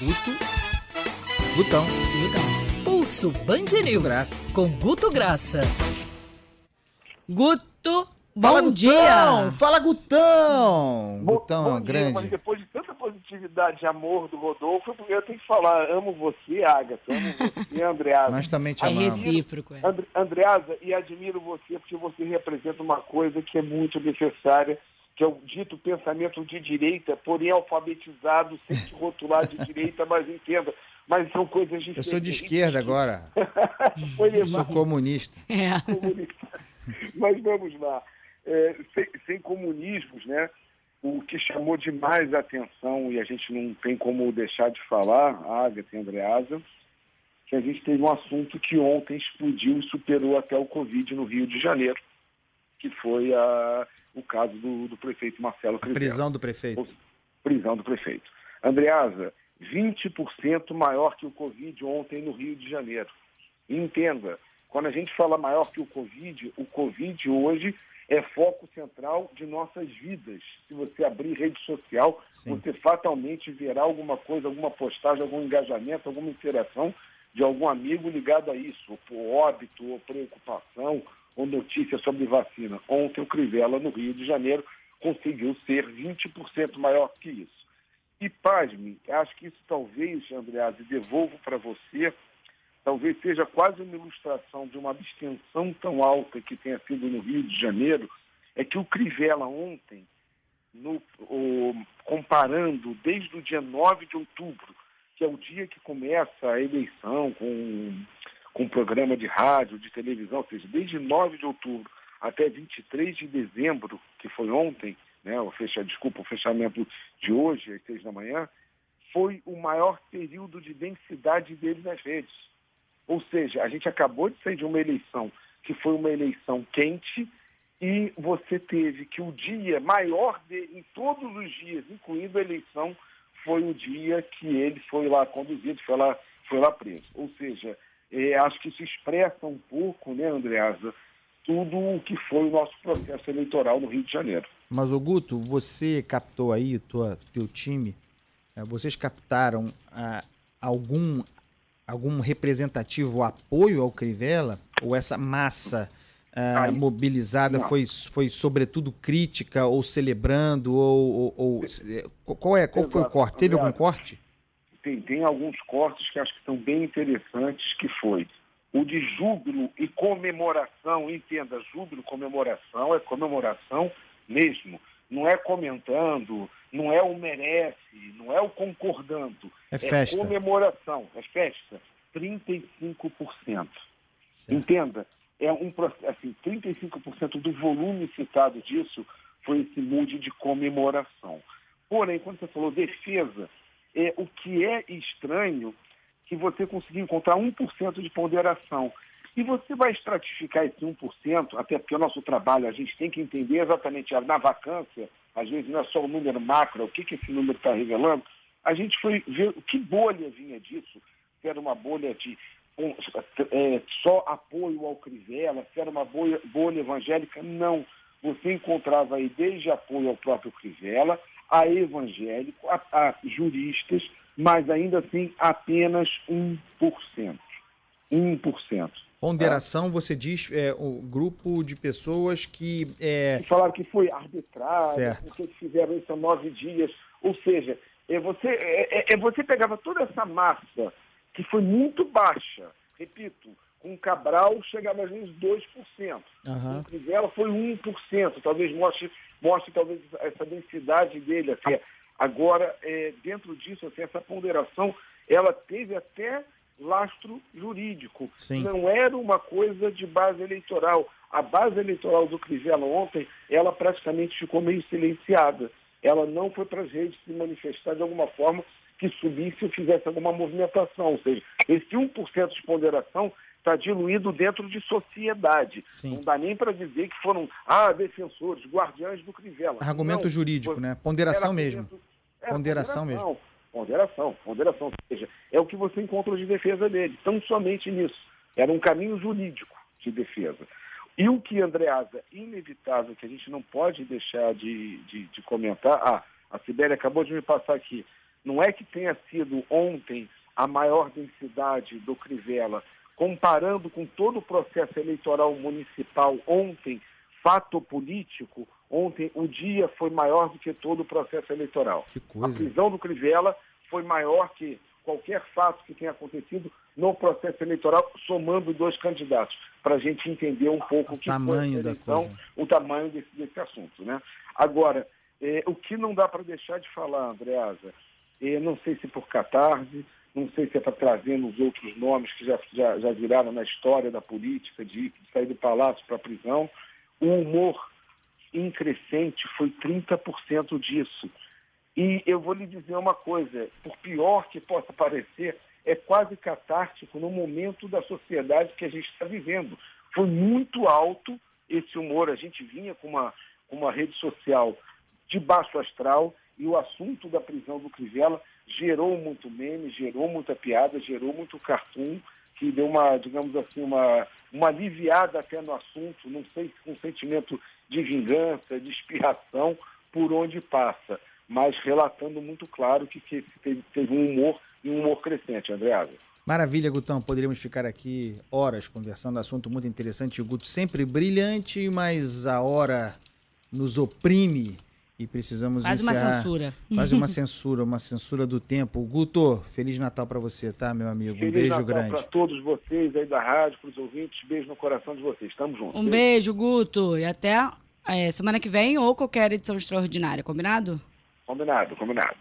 Guto. Gutão. Gutão. Pulso Band News Graça. com Guto Graça. Guto, Fala, bom Gutão. dia. Fala, Gutão. Bom, Gutão bom é dia, grande. mas depois de tanta positividade e amor do Rodolfo, eu tenho que falar, amo você, Agatha, amo você, Andreasa. Nós também te É amamos. recíproco. É. And, Andreasa, e admiro você porque você representa uma coisa que é muito necessária, que é o dito pensamento de direita, porém alfabetizado, sem te rotular de direita, mas entenda. Mas são coisas Eu diferentes. sou de esquerda agora. Foi Eu sou comunista. É. comunista. Mas vamos lá. É, sem, sem comunismos, né? O que chamou demais a atenção, e a gente não tem como deixar de falar, Agatha e Andreasa, que a gente teve um assunto que ontem explodiu e superou até o Covid no Rio de Janeiro, que foi a, o caso do, do prefeito Marcelo Crivella prisão do prefeito. prisão do prefeito. Andreasa, 20% maior que o Covid ontem no Rio de Janeiro. E entenda, quando a gente fala maior que o Covid, o Covid hoje é foco central de nossas vidas. Se você abrir rede social, Sim. você fatalmente verá alguma coisa, alguma postagem, algum engajamento, alguma interação de algum amigo ligado a isso, ou por óbito, ou preocupação, ou notícia sobre vacina. Ontem o Crivella, no Rio de Janeiro, conseguiu ser 20% maior que isso. E, pasme, acho que isso talvez, Andreas, devolvo para você, talvez seja quase uma ilustração de uma abstenção tão alta que tenha sido no Rio de Janeiro, é que o Crivella ontem, no- o- comparando desde o dia 9 de outubro, que é o dia que começa a eleição com, com programa de rádio, de televisão, ou seja, desde 9 de outubro até 23 de dezembro, que foi ontem, né, o fecha, desculpa, o fechamento de hoje, às seis da manhã, foi o maior período de densidade dele nas redes. Ou seja, a gente acabou de sair de uma eleição que foi uma eleição quente e você teve que o dia maior dele, em todos os dias, incluindo a eleição, foi o dia que ele foi lá conduzido, foi lá, foi lá preso. Ou seja, eh, acho que isso expressa um pouco, né, Andreasa, tudo o que foi o nosso processo eleitoral no Rio de Janeiro. Mas, Guto, você captou aí, tua, teu time, eh, vocês captaram ah, algum, algum representativo apoio ao Crivella? Ou essa massa ah, mobilizada Não. foi, foi sobretudo crítica ou celebrando? Ou, ou- ou- eh, qual, é, qual foi o corte? Teve algum corte? Tem, tem alguns cortes que acho que são bem interessantes, que foi o de júbilo e comemoração, entenda, júbilo, comemoração, é comemoração mesmo. Não é comentando, não é o merece, não é o concordando. É festa. comemoração, é festa. 35%. Certo. Entenda, é um processo, assim, 35% do volume citado disso foi esse mood de comemoração. Porém, quando você falou defesa, é, o que é estranho que você conseguiu encontrar 1% de ponderação. E você vai estratificar esse 1%, até porque o nosso trabalho, a gente tem que entender exatamente na vacância, às vezes não é só o número macro, o que, que esse número está revelando, a gente foi ver que bolha vinha disso, se era uma bolha de um, é, só apoio ao Crivella, se era uma bolha, bolha evangélica, não. Você encontrava aí desde apoio ao próprio Crivella, a evangélico, a, a juristas, mas ainda assim apenas 1%. 1%. Ponderação, você diz, é o grupo de pessoas que é, falaram que foi arbitrado, Certo. porque fizeram isso há nove dias. Ou seja, é você, é, é- é você pegava toda essa massa que foi muito baixa, repito, com Cabral chegava às vezes 2%. Aham. Com o Crivella foi 1%, talvez mostre, mostre talvez essa densidade dele. Assim, agora, é, dentro disso, assim, essa ponderação, ela teve até lastro jurídico. Sim. Não era uma coisa de base eleitoral. A base eleitoral do Crivella ontem, ela praticamente ficou meio silenciada. Ela não foi para as redes se manifestar de alguma forma que subisse ou fizesse alguma movimentação. Ou seja, esse 1% de ponderação está diluído dentro de sociedade. Sim. Não dá nem para dizer que foram ah, defensores, guardiães do Crivella. argumento Não, jurídico, foi- né? Ponderação era mesmo. era Ponderação ponderação, Ponderação, ponderação. Ou seja, é o que você encontra de defesa dele. Tão somente nisso. Era um caminho jurídico de defesa. E o que, Andreasa, inevitável, que a gente não pode deixar de, de, de comentar, ah, a Sibéria acabou de me passar aqui, Não é que tenha sido ontem a maior densidade do Crivella, comparando com todo o processo eleitoral municipal ontem, fato político, ontem o dia foi maior do que todo o processo eleitoral. A prisão do Crivella foi maior que qualquer fato que tenha acontecido no processo eleitoral, somando dois candidatos, para a gente entender um pouco o que tamanho foi eleição, da coisa. o tamanho desse, desse assunto. Né? Agora, é, o que não dá para deixar de falar, Andreasa, é, não sei se por catarse, não sei se é para trazer os outros nomes que já, já, já viraram na história da política, de, de sair do palácio para a prisão, o humor em crescente foi 30% disso. E eu vou lhe dizer uma coisa, por pior que possa parecer, é quase catártico no momento da sociedade que a gente está vivendo. Foi muito alto esse humor. A gente vinha com uma, uma rede social de baixo astral e o assunto da prisão do Crivella gerou muito meme, gerou muita piada, gerou muito cartoon, que deu uma, digamos assim, uma, uma aliviada até no assunto, não sei se um sentimento de vingança, de expiação, por onde passa, mas relatando muito claro que, que teve, teve um humor e um humor crescente, Andreasa. Maravilha, Gutão. Poderíamos ficar aqui horas conversando, assunto muito interessante. O Guto sempre brilhante, mas a hora nos oprime e precisamos Faz encerrar. uma censura. Faz uma censura, uma censura do tempo. Guto, Feliz Natal para você, tá, meu amigo? Feliz um beijo Natal grande. para todos vocês aí da rádio, para os ouvintes. Beijo no coração de vocês. Estamos juntos. Um beijo, Guto. E até é, semana que vem ou qualquer edição extraordinária, combinado? Combinado, combinado.